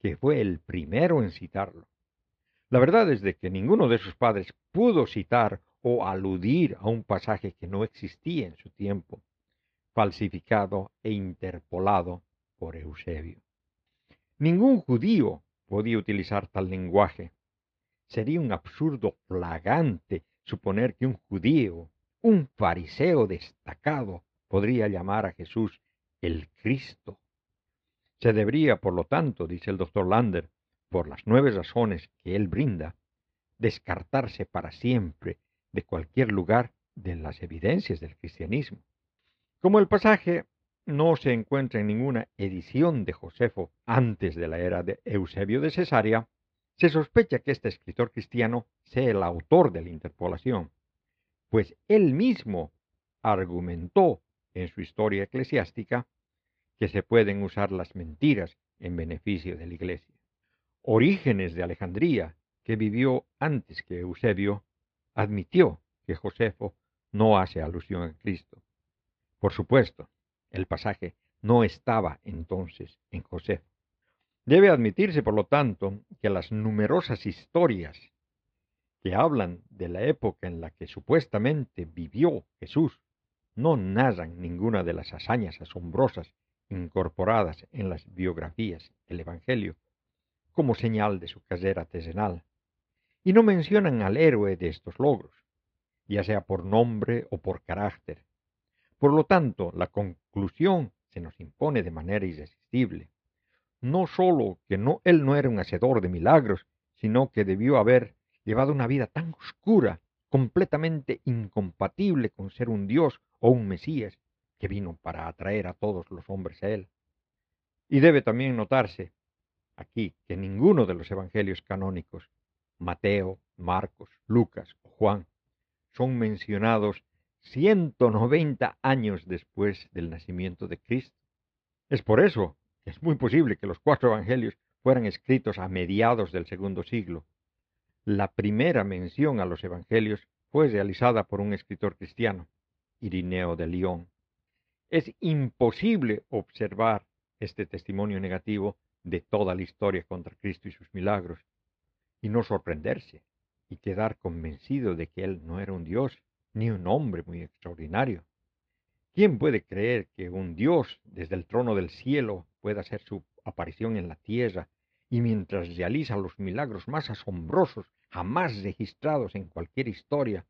que fue el primero en citarlo. La verdad es de que ninguno de sus padres pudo citar o aludir a un pasaje que no existía en su tiempo, falsificado e interpolado por Eusebio. Ningún judío podía utilizar tal lenguaje. Sería un absurdo plagante suponer que un judío, un fariseo destacado, podría llamar a Jesús el Cristo. Se debería, por lo tanto, dice el doctor Lander, por las nueve razones que él brinda, descartarse para siempre de cualquier lugar de las evidencias del cristianismo. Como el pasaje no se encuentra en ninguna edición de Josefo antes de la era de Eusebio de Cesarea, se sospecha que este escritor cristiano sea el autor de la interpolación, pues él mismo argumentó en su historia eclesiástica que se pueden usar las mentiras en beneficio de la Iglesia. Orígenes de Alejandría, que vivió antes que Eusebio, admitió que Josefo no hace alusión a Cristo. Por supuesto, el pasaje no estaba entonces en Josefo. Debe admitirse, por lo tanto, que las numerosas historias que hablan de la época en la que supuestamente vivió Jesús no narran ninguna de las hazañas asombrosas incorporadas en las biografías del Evangelio como señal de su carrera terrenal, y no mencionan al héroe de estos logros, ya sea por nombre o por carácter. Por lo tanto, la conclusión se nos impone de manera irresistible. No sólo que no, él no era un hacedor de milagros, sino que debió haber llevado una vida tan oscura, completamente incompatible con ser un Dios o un Mesías, que vino para atraer a todos los hombres a él. Y debe también notarse aquí que ninguno de los evangelios canónicos, Mateo, Marcos, Lucas o Juan, son mencionados 190 años después del nacimiento de Cristo. Es por eso que es muy posible que los cuatro evangelios fueran escritos a mediados del segundo siglo. La primera mención a los evangelios fue realizada por un escritor cristiano, Irineo de León. Es imposible observar este testimonio negativo de toda la historia contra Cristo y sus milagros, y no sorprenderse y quedar convencido de que Él no era un Dios, ni un hombre muy extraordinario. ¿Quién puede creer que un Dios desde el trono del cielo pueda hacer su aparición en la tierra y mientras realiza los milagros más asombrosos jamás registrados en cualquier historia,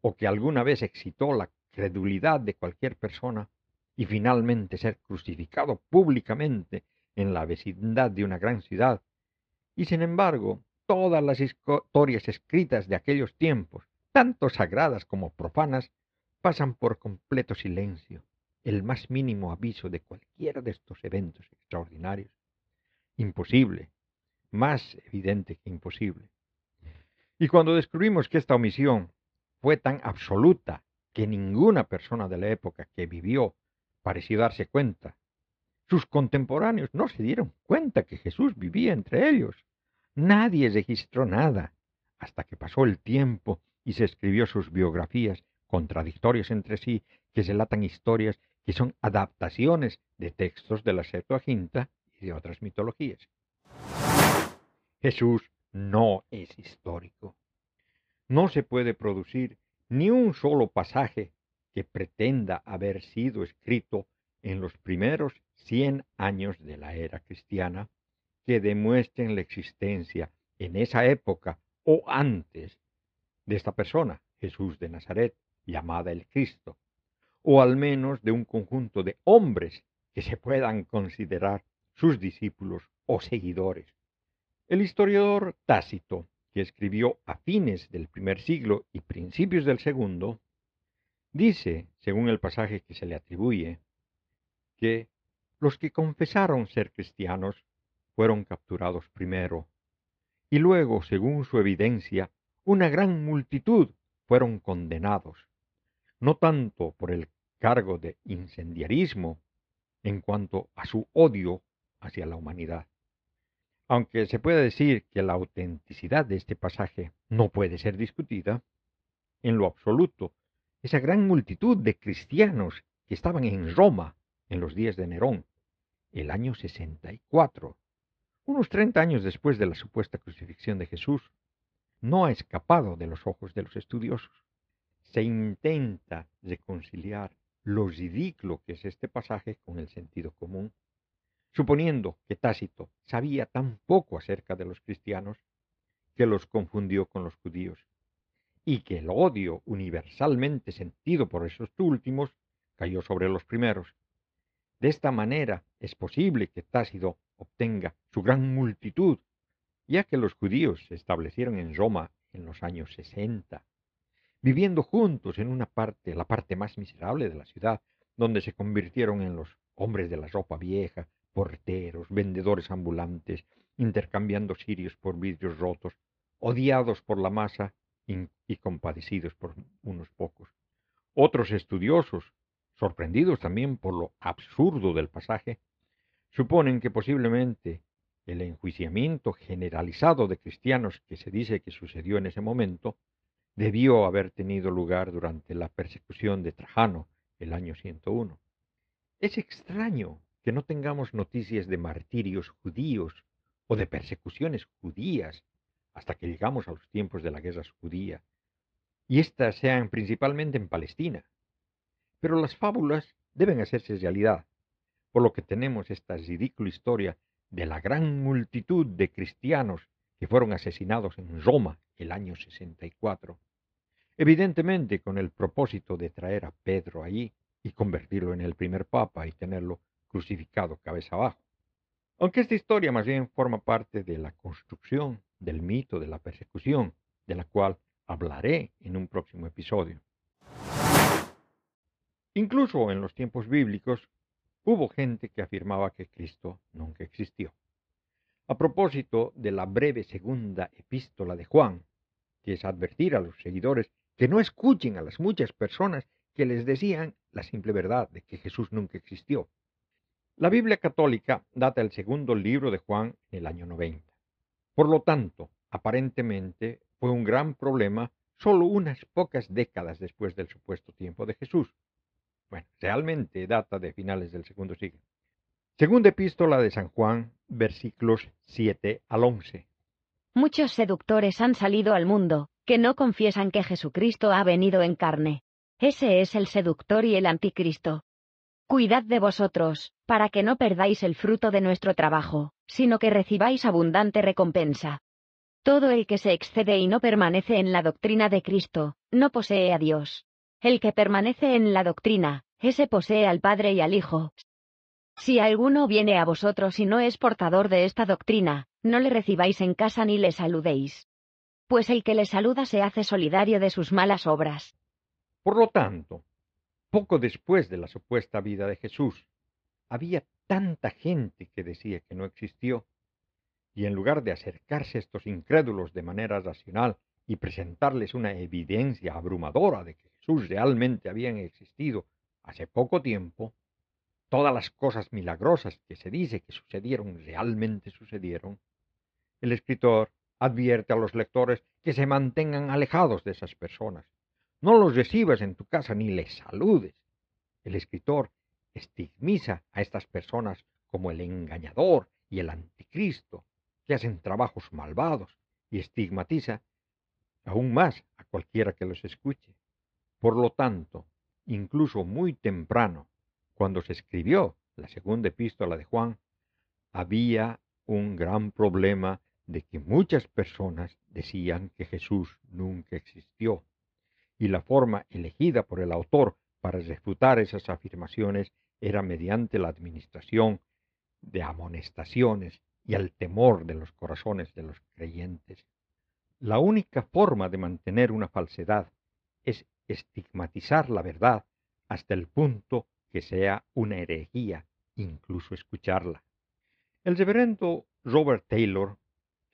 o que alguna vez excitó la credulidad de cualquier persona, y finalmente ser crucificado públicamente en la vecindad de una gran ciudad, y sin embargo todas las historias escritas de aquellos tiempos, tanto sagradas como profanas, pasan por completo silencio el más mínimo aviso de cualquiera de estos eventos extraordinarios. Imposible, más evidente que imposible. Y cuando descubrimos que esta omisión fue tan absoluta que ninguna persona de la época que vivió pareció darse cuenta, sus contemporáneos no se dieron cuenta que Jesús vivía entre ellos. Nadie registró nada hasta que pasó el tiempo y se escribió sus biografías, contradictorias entre sí, que relatan historias que son adaptaciones de textos de la Septuaginta y de otras mitologías. Jesús no es histórico. No se puede producir ni un solo pasaje que pretenda haber sido escrito en los primeros cien años de la era cristiana que demuestren la existencia en esa época o antes de esta persona, Jesús de Nazaret, llamada el Cristo, o al menos de un conjunto de hombres que se puedan considerar sus discípulos o seguidores. El historiador Tácito, que escribió a fines del primer siglo y principios del segundo, dice, según el pasaje que se le atribuye, que los que confesaron ser cristianos fueron capturados primero, y luego, según su evidencia, una gran multitud fueron condenados, no tanto por el cargo de incendiarismo en cuanto a su odio hacia la humanidad. Aunque se puede decir que la autenticidad de este pasaje no puede ser discutida, en lo absoluto, esa gran multitud de cristianos que estaban en Roma en los días de Nerón, el año 64, unos 30 años después de la supuesta crucifixión de Jesús, no ha escapado de los ojos de los estudiosos. Se intenta reconciliar lo ridículo que es este pasaje con el sentido común, suponiendo que Tácito sabía tan poco acerca de los cristianos que los confundió con los judíos, y que el odio universalmente sentido por esos últimos cayó sobre los primeros. De esta manera es posible que Tácito obtenga su gran multitud ya que los judíos se establecieron en Roma en los años 60, viviendo juntos en una parte, la parte más miserable de la ciudad, donde se convirtieron en los hombres de la ropa vieja, porteros, vendedores ambulantes, intercambiando sirios por vidrios rotos, odiados por la masa y compadecidos por unos pocos. Otros estudiosos, sorprendidos también por lo absurdo del pasaje, suponen que posiblemente el enjuiciamiento generalizado de cristianos que se dice que sucedió en ese momento debió haber tenido lugar durante la persecución de Trajano el año 101. Es extraño que no tengamos noticias de martirios judíos o de persecuciones judías hasta que llegamos a los tiempos de la guerra judía, y éstas sean principalmente en Palestina. Pero las fábulas deben hacerse realidad, por lo que tenemos esta ridícula historia de la gran multitud de cristianos que fueron asesinados en Roma el año 64, evidentemente con el propósito de traer a Pedro allí y convertirlo en el primer papa y tenerlo crucificado cabeza abajo. Aunque esta historia más bien forma parte de la construcción del mito de la persecución, de la cual hablaré en un próximo episodio. Incluso en los tiempos bíblicos hubo gente que afirmaba que Cristo nunca existió. A propósito de la breve segunda epístola de Juan, que es advertir a los seguidores que no escuchen a las muchas personas que les decían la simple verdad de que Jesús nunca existió. La Biblia católica data el segundo libro de Juan en el año 90. Por lo tanto, aparentemente fue un gran problema solo unas pocas décadas después del supuesto tiempo de Jesús, bueno, realmente data de finales del segundo siglo. Segunda epístola de San Juan, versículos 7 al 11. Muchos seductores han salido al mundo, que no confiesan que Jesucristo ha venido en carne. Ese es el seductor y el anticristo. Cuidad de vosotros, para que no perdáis el fruto de nuestro trabajo, sino que recibáis abundante recompensa. Todo el que se excede y no permanece en la doctrina de Cristo, no posee a Dios. El que permanece en la doctrina, ese posee al Padre y al Hijo. Si alguno viene a vosotros y no es portador de esta doctrina, no le recibáis en casa ni le saludéis. Pues el que le saluda se hace solidario de sus malas obras. Por lo tanto, poco después de la supuesta vida de Jesús, había tanta gente que decía que no existió, y en lugar de acercarse a estos incrédulos de manera racional y presentarles una evidencia abrumadora de que realmente habían existido hace poco tiempo, todas las cosas milagrosas que se dice que sucedieron realmente sucedieron, el escritor advierte a los lectores que se mantengan alejados de esas personas. No los recibas en tu casa ni les saludes. El escritor estigmiza a estas personas como el engañador y el anticristo, que hacen trabajos malvados, y estigmatiza aún más a cualquiera que los escuche. Por lo tanto, incluso muy temprano, cuando se escribió la segunda epístola de Juan, había un gran problema de que muchas personas decían que Jesús nunca existió. Y la forma elegida por el autor para refutar esas afirmaciones era mediante la administración de amonestaciones y el temor de los corazones de los creyentes. La única forma de mantener una falsedad es estigmatizar la verdad hasta el punto que sea una herejía, incluso escucharla. El reverendo Robert Taylor,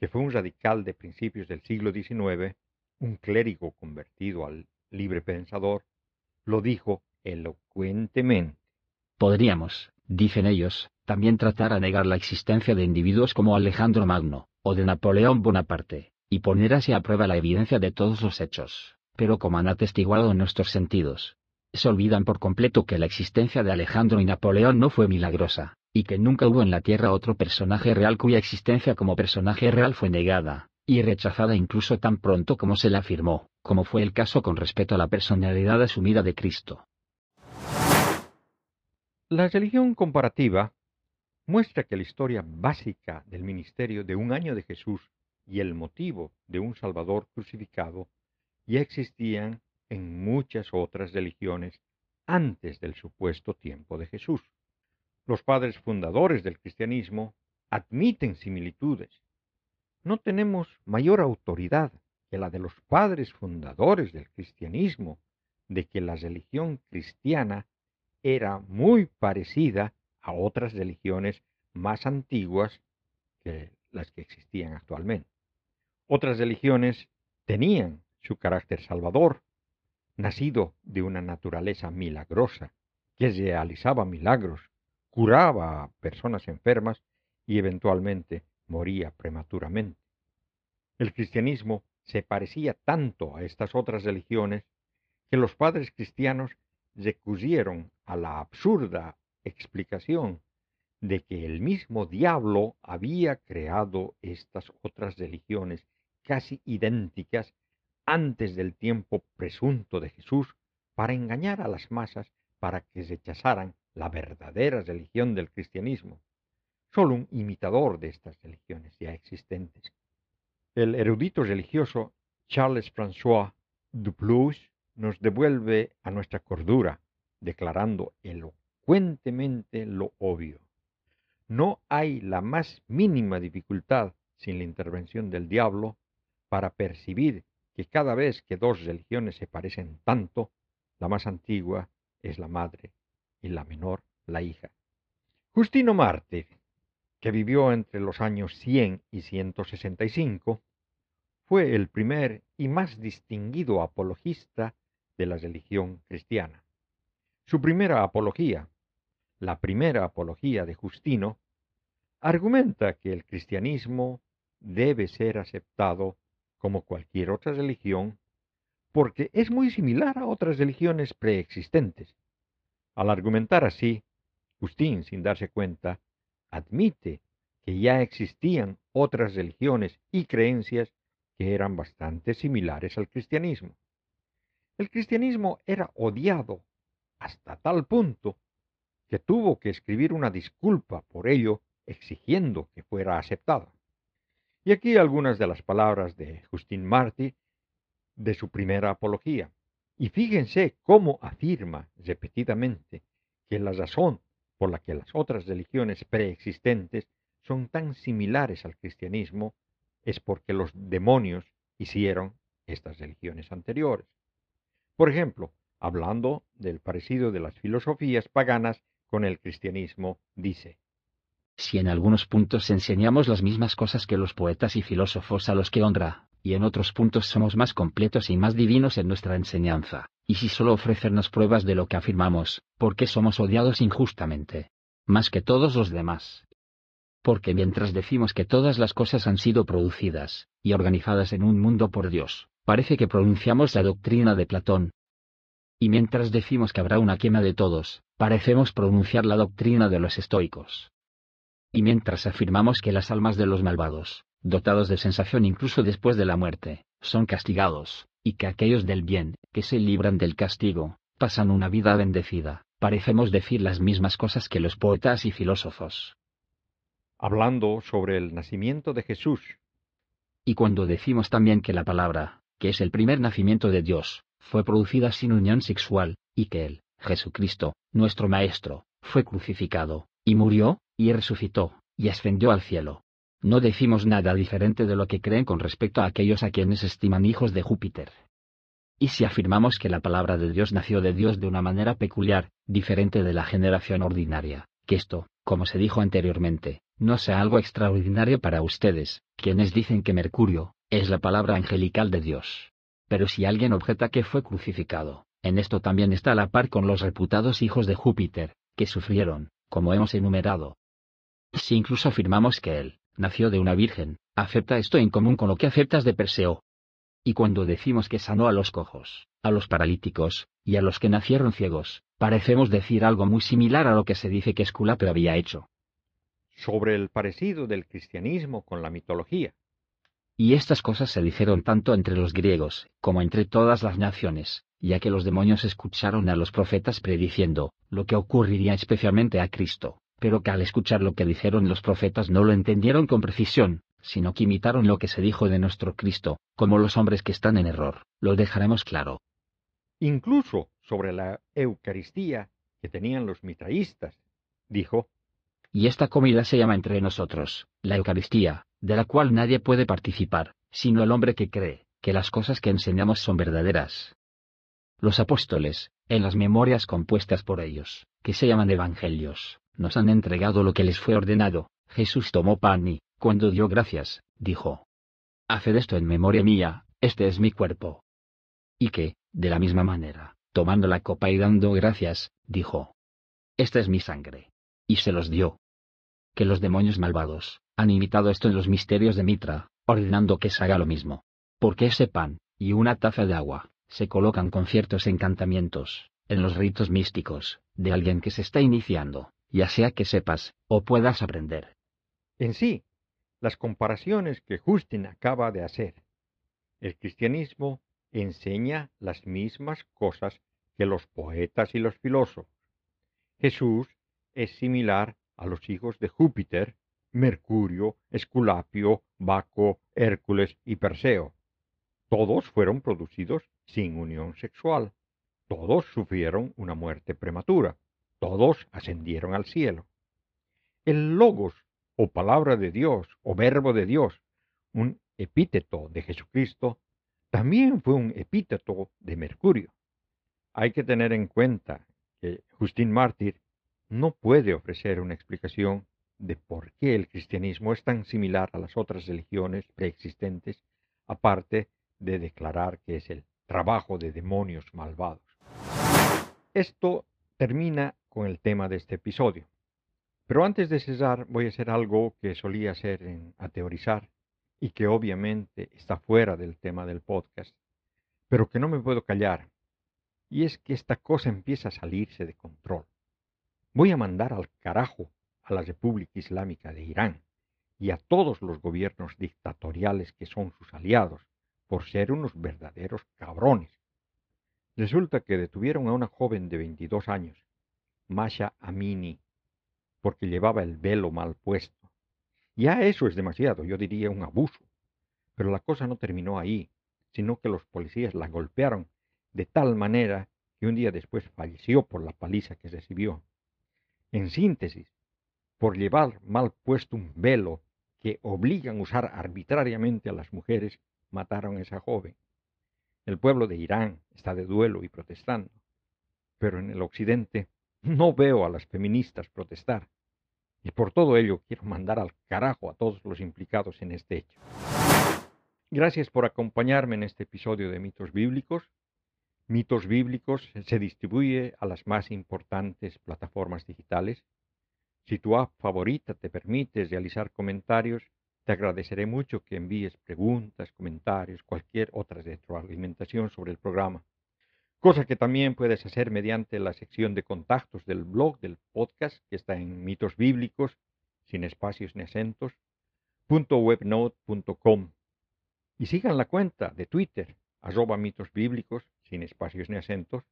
que fue un radical de principios del siglo XIX, un clérigo convertido al libre pensador, lo dijo elocuentemente. Podríamos, dicen ellos, también tratar a negar la existencia de individuos como Alejandro Magno, o de Napoleón Bonaparte, y poner así a prueba la evidencia de todos los hechos, pero como han atestiguado nuestros sentidos. Se olvidan por completo que la existencia de Alejandro y Napoleón no fue milagrosa, y que nunca hubo en la Tierra otro personaje real cuya existencia como personaje real fue negada, y rechazada incluso tan pronto como se la afirmó, como fue el caso con respecto a la personalidad asumida de Cristo. La religión comparativa muestra que la historia básica del ministerio de un año de Jesús y el motivo de un Salvador crucificado ya existían en muchas otras religiones antes del supuesto tiempo de Jesús. Los padres fundadores del cristianismo admiten similitudes. No tenemos mayor autoridad que la de los padres fundadores del cristianismo de que la religión cristiana era muy parecida a otras religiones más antiguas que las que existían actualmente. Otras religiones tenían su carácter salvador, nacido de una naturaleza milagrosa, que realizaba milagros, curaba a personas enfermas y eventualmente moría prematuramente. El cristianismo se parecía tanto a estas otras religiones que los padres cristianos recurrieron a la absurda explicación de que el mismo diablo había creado estas otras religiones casi idénticas antes del tiempo presunto de Jesús para engañar a las masas para que rechazaran la verdadera religión del cristianismo, solo un imitador de estas religiones ya existentes. El erudito religioso Charles François Duplous nos devuelve a nuestra cordura, declarando elocuentemente lo obvio. No hay la más mínima dificultad sin la intervención del diablo para percibir que cada vez que dos religiones se parecen tanto, la más antigua es la madre y la menor la hija. Justino Mártir, que vivió entre los años 100 y 165, fue el primer y más distinguido apologista de la religión cristiana. Su primera apología, la primera apología de Justino, argumenta que el cristianismo debe ser aceptado como cualquier otra religión, porque es muy similar a otras religiones preexistentes. Al argumentar así, Justín, sin darse cuenta, admite que ya existían otras religiones y creencias que eran bastante similares al cristianismo. El cristianismo era odiado hasta tal punto que tuvo que escribir una disculpa por ello exigiendo que fuera aceptado. Y aquí algunas de las palabras de Justin Marty de su primera apología. Y fíjense cómo afirma repetidamente que la razón por la que las otras religiones preexistentes son tan similares al cristianismo es porque los demonios hicieron estas religiones anteriores. Por ejemplo, hablando del parecido de las filosofías paganas con el cristianismo, dice, si en algunos puntos enseñamos las mismas cosas que los poetas y filósofos a los que honra, y en otros puntos somos más completos y más divinos en nuestra enseñanza, y si solo ofrecernos pruebas de lo que afirmamos, ¿por qué somos odiados injustamente? Más que todos los demás. Porque mientras decimos que todas las cosas han sido producidas, y organizadas en un mundo por Dios, parece que pronunciamos la doctrina de Platón. Y mientras decimos que habrá una quema de todos, parecemos pronunciar la doctrina de los estoicos. Y mientras afirmamos que las almas de los malvados, dotados de sensación incluso después de la muerte, son castigados, y que aquellos del bien, que se libran del castigo, pasan una vida bendecida, parecemos decir las mismas cosas que los poetas y filósofos. Hablando sobre el nacimiento de Jesús. Y cuando decimos también que la palabra, que es el primer nacimiento de Dios, fue producida sin unión sexual, y que Él, Jesucristo, nuestro Maestro, fue crucificado, y murió, y resucitó, y ascendió al cielo. No decimos nada diferente de lo que creen con respecto a aquellos a quienes estiman hijos de Júpiter. Y si afirmamos que la palabra de Dios nació de Dios de una manera peculiar, diferente de la generación ordinaria, que esto, como se dijo anteriormente, no sea algo extraordinario para ustedes, quienes dicen que Mercurio, es la palabra angelical de Dios. Pero si alguien objeta que fue crucificado, en esto también está a la par con los reputados hijos de Júpiter, que sufrieron, como hemos enumerado. Si incluso afirmamos que él, nació de una virgen, acepta esto en común con lo que aceptas de Perseo. Y cuando decimos que sanó a los cojos, a los paralíticos, y a los que nacieron ciegos, parecemos decir algo muy similar a lo que se dice que Esculapio había hecho. Sobre el parecido del cristianismo con la mitología. Y estas cosas se dijeron tanto entre los griegos, como entre todas las naciones, ya que los demonios escucharon a los profetas prediciendo, lo que ocurriría especialmente a Cristo, pero que al escuchar lo que dijeron los profetas no lo entendieron con precisión, sino que imitaron lo que se dijo de nuestro Cristo, como los hombres que están en error, lo dejaremos claro. Incluso sobre la Eucaristía que tenían los mitraístas, dijo, Y esta comida se llama entre nosotros, la Eucaristía, de la cual nadie puede participar, sino el hombre que cree, que las cosas que enseñamos son verdaderas. Los apóstoles, en las memorias compuestas por ellos, que se llaman evangelios, nos han entregado lo que les fue ordenado. Jesús tomó pan y, cuando dio gracias, dijo, Haced esto en memoria mía, este es mi cuerpo. Y que, de la misma manera, tomando la copa y dando gracias, dijo, Esta es mi sangre. Y se los dio. Que los demonios malvados, han imitado esto en los misterios de Mitra, ordenando que se haga lo mismo. Porque ese pan, y una taza de agua, se colocan con ciertos encantamientos, en los ritos místicos, de alguien que se está iniciando, ya sea que sepas, o puedas aprender. En sí, las comparaciones que Justin acaba de hacer. El cristianismo enseña las mismas cosas que los poetas y los filósofos. Jesús es similar a los hijos de Júpiter, Mercurio, Esculapio, Baco, Hércules y Perseo. Todos fueron producidos sin unión sexual. Todos sufrieron una muerte prematura. Todos ascendieron al cielo. El logos, o palabra de Dios, o verbo de Dios, un epíteto de Jesucristo, también fue un epíteto de Mercurio. Hay que tener en cuenta que Justín Mártir no puede ofrecer una explicación de por qué el cristianismo es tan similar a las otras religiones preexistentes, aparte de declarar que es el trabajo de demonios malvados. Esto termina con el tema de este episodio. Pero antes de cesar voy a hacer algo que solía hacer en A Teorizar y que obviamente está fuera del tema del podcast, pero que no me puedo callar. Y es que esta cosa empieza a salirse de control. Voy a mandar al carajo a la República Islámica de Irán y a todos los gobiernos dictatoriales que son sus aliados por ser unos verdaderos cabrones. Resulta que detuvieron a una joven de 22 años, Masha Amini, porque llevaba el velo mal puesto. Ya eso es demasiado, yo diría un abuso. Pero la cosa no terminó ahí, sino que los policías la golpearon de tal manera que un día después falleció por la paliza que recibió. En síntesis, por llevar mal puesto un velo que obligan a usar arbitrariamente a las mujeres, mataron a esa joven. El pueblo de Irán está de duelo y protestando, pero en el occidente no veo a las feministas protestar. Y por todo ello quiero mandar al carajo a todos los implicados en este hecho. Gracias por acompañarme en este episodio de Mitos Bíblicos. Mitos Bíblicos se distribuye a las más importantes plataformas digitales. Si tu app favorita te permite realizar comentarios, te agradeceré mucho que envíes preguntas, comentarios, cualquier otra retroalimentación sobre el programa. Cosa que también puedes hacer mediante la sección de contactos del blog del podcast que está en mitos bíblicos, sin espacios ni acentos, .webnote.com. Y sigan la cuenta de Twitter, arroba mitos sin espacios ni acentos,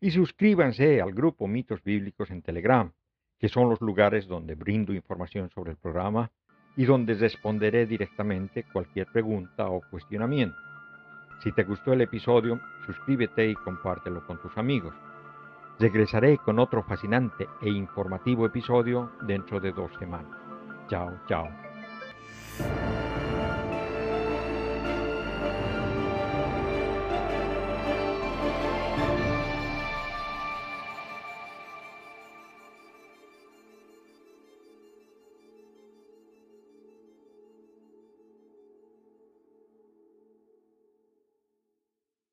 y suscríbanse al grupo Mitos Bíblicos en Telegram, que son los lugares donde brindo información sobre el programa y donde responderé directamente cualquier pregunta o cuestionamiento. Si te gustó el episodio, suscríbete y compártelo con tus amigos. Regresaré con otro fascinante e informativo episodio dentro de dos semanas. Chao, chao.